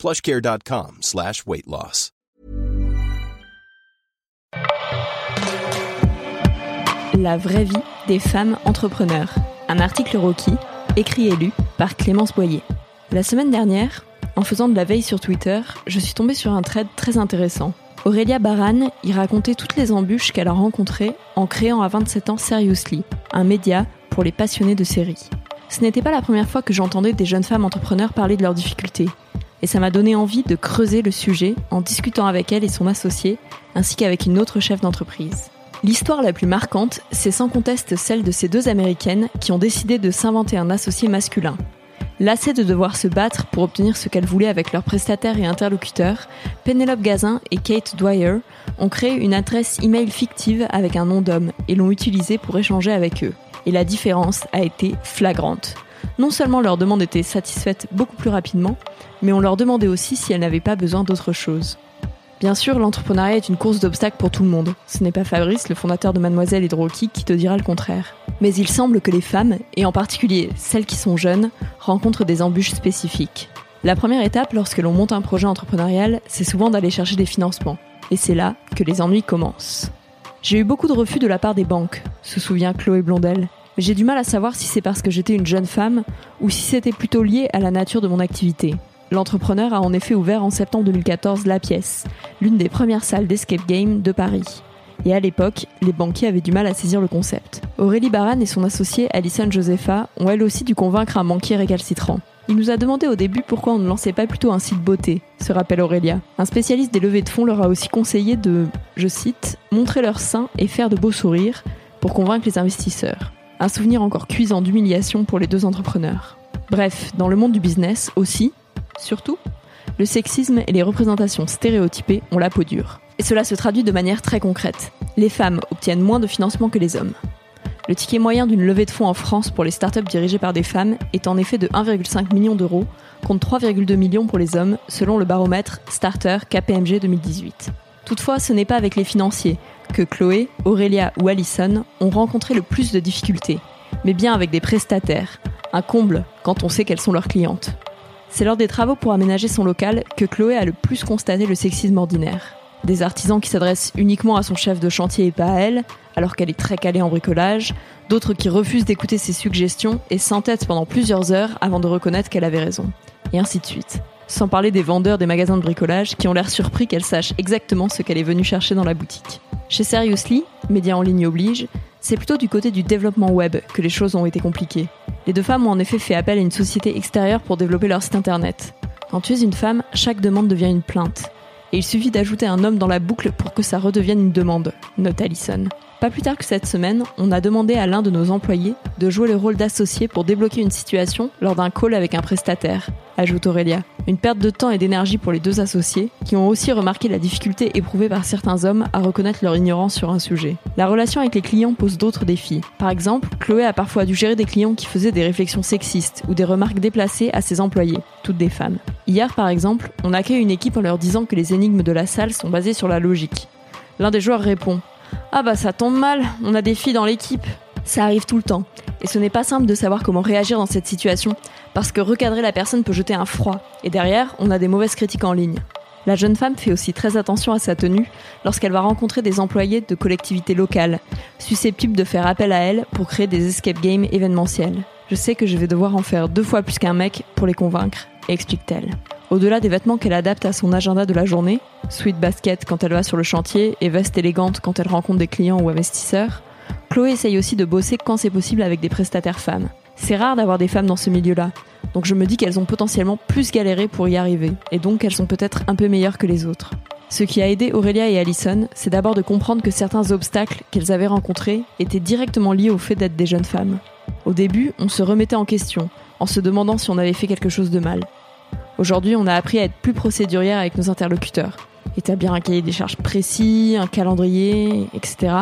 plushcare.com slash. La vraie vie des femmes entrepreneurs. Un article Rocky, écrit et lu par Clémence Boyer. La semaine dernière, en faisant de la veille sur Twitter, je suis tombée sur un thread très intéressant. Aurélia Baran y racontait toutes les embûches qu'elle a rencontrées en créant à 27 ans Seriously, un média pour les passionnés de séries. Ce n'était pas la première fois que j'entendais des jeunes femmes entrepreneurs parler de leurs difficultés, et ça m'a donné envie de creuser le sujet en discutant avec elle et son associé, ainsi qu'avec une autre chef d'entreprise. L'histoire la plus marquante, c'est sans conteste celle de ces deux Américaines qui ont décidé de s'inventer un associé masculin. Lassées de devoir se battre pour obtenir ce qu'elles voulaient avec leurs prestataires et interlocuteurs, Penelope Gazin et Kate Dwyer ont créé une adresse email fictive avec un nom d'homme et l'ont utilisée pour échanger avec eux. Et la différence a été flagrante. Non seulement leur demande était satisfaite beaucoup plus rapidement, mais on leur demandait aussi si elles n'avaient pas besoin d'autre chose. Bien sûr, l'entrepreneuriat est une course d'obstacles pour tout le monde. Ce n'est pas Fabrice, le fondateur de Mademoiselle Rocky, qui te dira le contraire. Mais il semble que les femmes, et en particulier celles qui sont jeunes, rencontrent des embûches spécifiques. La première étape lorsque l'on monte un projet entrepreneurial, c'est souvent d'aller chercher des financements. Et c'est là que les ennuis commencent. J'ai eu beaucoup de refus de la part des banques, se souvient Chloé Blondel. J'ai du mal à savoir si c'est parce que j'étais une jeune femme ou si c'était plutôt lié à la nature de mon activité. L'entrepreneur a en effet ouvert en septembre 2014 La Pièce, l'une des premières salles d'escape game de Paris. Et à l'époque, les banquiers avaient du mal à saisir le concept. Aurélie Baran et son associée Alison Josepha ont elle aussi dû convaincre un banquier récalcitrant. Il nous a demandé au début pourquoi on ne lançait pas plutôt un site beauté, se rappelle Aurélia. Un spécialiste des levées de fonds leur a aussi conseillé de, je cite, montrer leur sein et faire de beaux sourires pour convaincre les investisseurs. Un souvenir encore cuisant d'humiliation pour les deux entrepreneurs. Bref, dans le monde du business aussi, Surtout, le sexisme et les représentations stéréotypées ont la peau dure. Et cela se traduit de manière très concrète. Les femmes obtiennent moins de financement que les hommes. Le ticket moyen d'une levée de fonds en France pour les startups dirigées par des femmes est en effet de 1,5 million d'euros, contre 3,2 millions pour les hommes, selon le baromètre Starter KPMG 2018. Toutefois, ce n'est pas avec les financiers que Chloé, Aurélia ou Alison ont rencontré le plus de difficultés, mais bien avec des prestataires, un comble quand on sait qu'elles sont leurs clientes. C'est lors des travaux pour aménager son local que Chloé a le plus constaté le sexisme ordinaire. Des artisans qui s'adressent uniquement à son chef de chantier et pas à elle, alors qu'elle est très calée en bricolage, d'autres qui refusent d'écouter ses suggestions et s'entêtent pendant plusieurs heures avant de reconnaître qu'elle avait raison. Et ainsi de suite. Sans parler des vendeurs des magasins de bricolage qui ont l'air surpris qu'elle sache exactement ce qu'elle est venue chercher dans la boutique. Chez Seriously, média en ligne oblige, c'est plutôt du côté du développement web que les choses ont été compliquées. Les deux femmes ont en effet fait appel à une société extérieure pour développer leur site internet. Quand tu es une femme, chaque demande devient une plainte. Et il suffit d'ajouter un homme dans la boucle pour que ça redevienne une demande, note Allison. Pas plus tard que cette semaine, on a demandé à l'un de nos employés de jouer le rôle d'associé pour débloquer une situation lors d'un call avec un prestataire, ajoute Aurélia. Une perte de temps et d'énergie pour les deux associés, qui ont aussi remarqué la difficulté éprouvée par certains hommes à reconnaître leur ignorance sur un sujet. La relation avec les clients pose d'autres défis. Par exemple, Chloé a parfois dû gérer des clients qui faisaient des réflexions sexistes ou des remarques déplacées à ses employés, toutes des femmes. Hier, par exemple, on accueille une équipe en leur disant que les énigmes de la salle sont basées sur la logique. L'un des joueurs répond ah bah ça tombe mal, on a des filles dans l'équipe. Ça arrive tout le temps. Et ce n'est pas simple de savoir comment réagir dans cette situation, parce que recadrer la personne peut jeter un froid, et derrière, on a des mauvaises critiques en ligne. La jeune femme fait aussi très attention à sa tenue lorsqu'elle va rencontrer des employés de collectivités locales, susceptibles de faire appel à elle pour créer des escape games événementiels. Je sais que je vais devoir en faire deux fois plus qu'un mec pour les convaincre, explique-t-elle. Au-delà des vêtements qu'elle adapte à son agenda de la journée, sweat basket quand elle va sur le chantier et veste élégante quand elle rencontre des clients ou investisseurs, Chloé essaye aussi de bosser quand c'est possible avec des prestataires femmes. C'est rare d'avoir des femmes dans ce milieu-là, donc je me dis qu'elles ont potentiellement plus galéré pour y arriver, et donc qu'elles sont peut-être un peu meilleures que les autres. Ce qui a aidé Aurélia et Allison, c'est d'abord de comprendre que certains obstacles qu'elles avaient rencontrés étaient directement liés au fait d'être des jeunes femmes. Au début, on se remettait en question, en se demandant si on avait fait quelque chose de mal. Aujourd'hui, on a appris à être plus procédurière avec nos interlocuteurs. établir un cahier des charges précis, un calendrier, etc.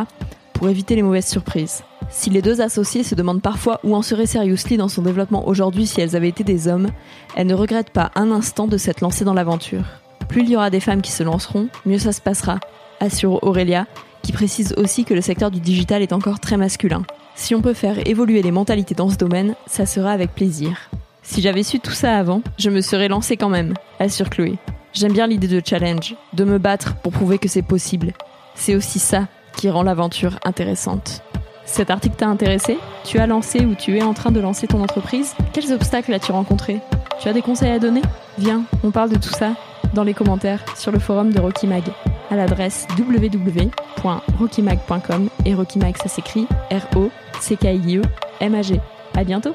pour éviter les mauvaises surprises. Si les deux associés se demandent parfois où en serait Seriously dans son développement aujourd'hui si elles avaient été des hommes, elles ne regrettent pas un instant de s'être lancées dans l'aventure. Plus il y aura des femmes qui se lanceront, mieux ça se passera, assure Aurélia, qui précise aussi que le secteur du digital est encore très masculin. Si on peut faire évoluer les mentalités dans ce domaine, ça sera avec plaisir. Si j'avais su tout ça avant, je me serais lancée quand même, assure Chloé. J'aime bien l'idée de challenge, de me battre pour prouver que c'est possible. C'est aussi ça qui rend l'aventure intéressante. Cet article t'a intéressé? Tu as lancé ou tu es en train de lancer ton entreprise? Quels obstacles as-tu rencontrés? Tu as des conseils à donner? Viens, on parle de tout ça dans les commentaires sur le forum de Rocky Mag à l'adresse www.rockymag.com et Rocky Mag ça s'écrit R O C K I E M A G. À bientôt.